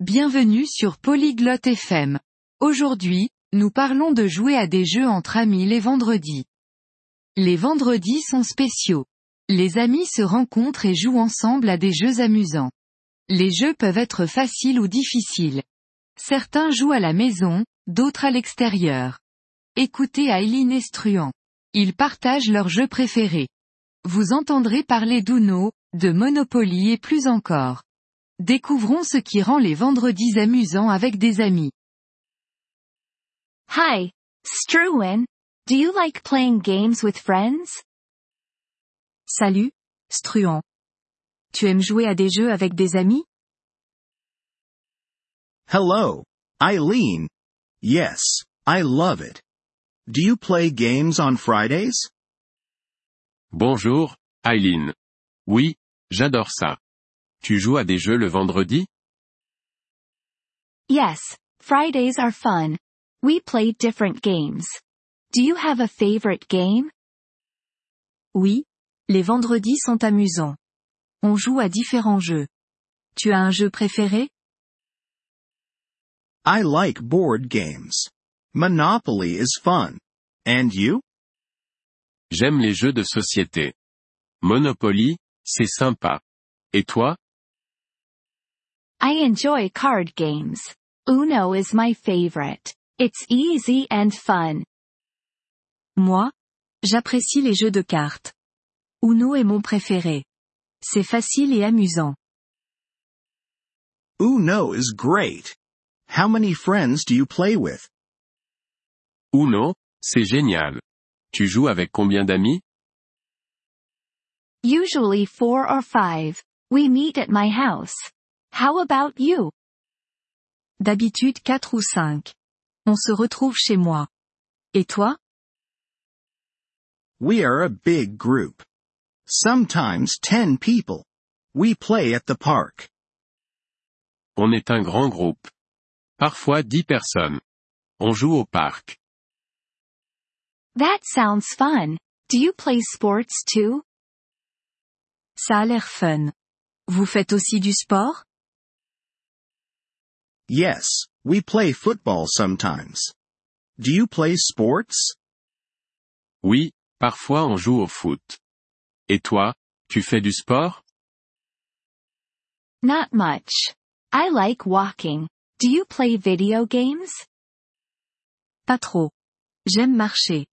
Bienvenue sur Polyglotte FM. Aujourd'hui, nous parlons de jouer à des jeux entre amis les vendredis. Les vendredis sont spéciaux. Les amis se rencontrent et jouent ensemble à des jeux amusants. Les jeux peuvent être faciles ou difficiles. Certains jouent à la maison, d'autres à l'extérieur. Écoutez Aileen Estruan. Ils partagent leurs jeux préférés. Vous entendrez parler d'Uno, de Monopoly et plus encore. Découvrons ce qui rend les vendredis amusants avec des amis. Hi, Struan. Do you like playing games with friends? Salut, Struan. Tu aimes jouer à des jeux avec des amis? Hello, Eileen. Yes, I love it. Do you play games on Fridays? Bonjour, Eileen. Oui, j'adore ça. Tu joues à des jeux le vendredi? Yes, Fridays are fun. We play different games. Do you have a favorite game? Oui, les vendredis sont amusants. On joue à différents jeux. Tu as un jeu préféré? I like board games. Monopoly is fun. And you? J'aime les jeux de société. Monopoly, c'est sympa. Et toi? I enjoy card games. Uno is my favorite. It's easy and fun. Moi, j'apprécie les jeux de cartes. Uno est mon préféré. C'est facile et amusant. Uno is great. How many friends do you play with? Uno, c'est génial. Tu joues avec combien d'amis? Usually four or five. We meet at my house. How about you? D'habitude quatre ou cinq. On se retrouve chez moi. Et toi? We are a big group. Sometimes ten people. We play at the park. On est un grand groupe. Parfois dix personnes. On joue au parc. That sounds fun. Do you play sports too? Ça a l'air fun. Vous faites aussi du sport? Yes, we play football sometimes. Do you play sports? Oui, parfois on joue au foot. Et toi, tu fais du sport? Not much. I like walking. Do you play video games? Pas trop. J'aime marcher.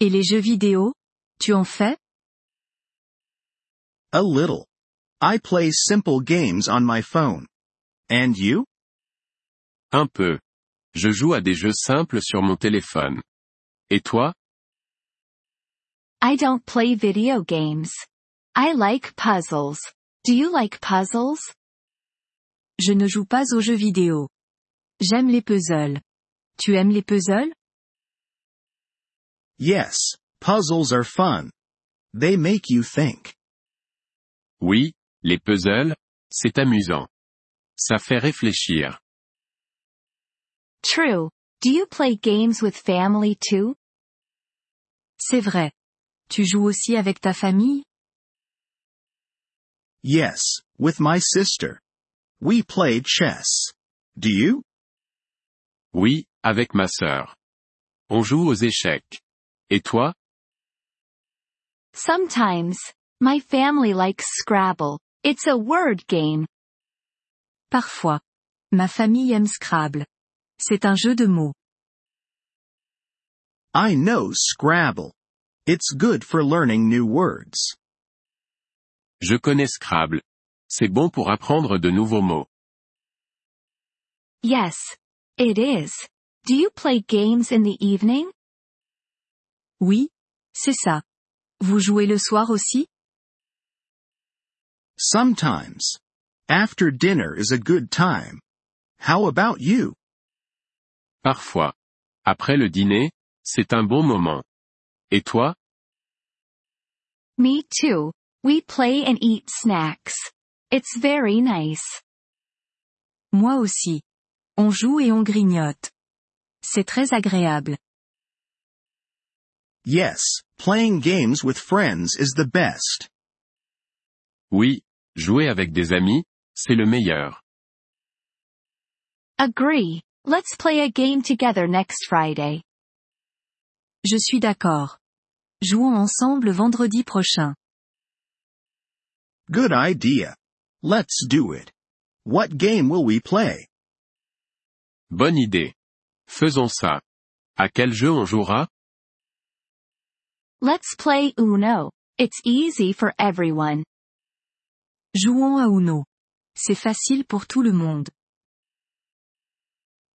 Et les jeux vidéo? Tu en fais? A little. I play simple games on my phone. And you? Un peu. Je joue à des jeux simples sur mon téléphone. Et toi? I don't play video games. I like puzzles. Do you like puzzles? Je ne joue pas aux jeux vidéo. J'aime les puzzles. Tu aimes les puzzles? Yes, puzzles are fun. They make you think. Oui, les puzzles, c'est amusant. Ça fait réfléchir. True. Do you play games with family too? C'est vrai. Tu joues aussi avec ta famille? Yes, with my sister. We play chess. Do you? Oui, avec ma sœur. On joue aux échecs. Et toi? Sometimes. My family likes Scrabble. It's a word game. Parfois. Ma famille aime Scrabble. C'est un jeu de mots. I know Scrabble. It's good for learning new words. Je connais Scrabble. C'est bon pour apprendre de nouveaux mots. Yes. It is. Do you play games in the evening? Oui, c'est ça. Vous jouez le soir aussi? Sometimes. After dinner is a good time. How about you? Parfois. Après le dîner, c'est un bon moment. Et toi? Me too. We play and eat snacks. It's very nice. Moi aussi. On joue et on grignote. C'est très agréable. Yes, playing games with friends is the best. Oui, jouer avec des amis, c'est le meilleur. Agree. Let's play a game together next Friday. Je suis d'accord. Jouons ensemble vendredi prochain. Good idea. Let's do it. What game will we play? Bonne idée. Faisons ça. À quel jeu on jouera? Let's play Uno. It's easy for everyone. Jouons à Uno. C'est facile pour tout le monde.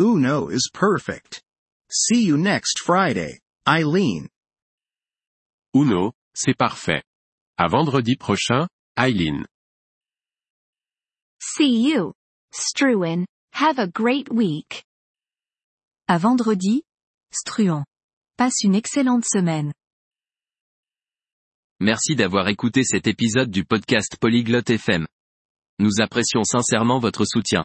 Uno is perfect. See you next Friday, Eileen. Uno, c'est parfait. À vendredi prochain, Eileen. See you. Struan. Have a great week. À vendredi, Struan. Passe une excellente semaine. Merci d'avoir écouté cet épisode du podcast Polyglotte FM. Nous apprécions sincèrement votre soutien.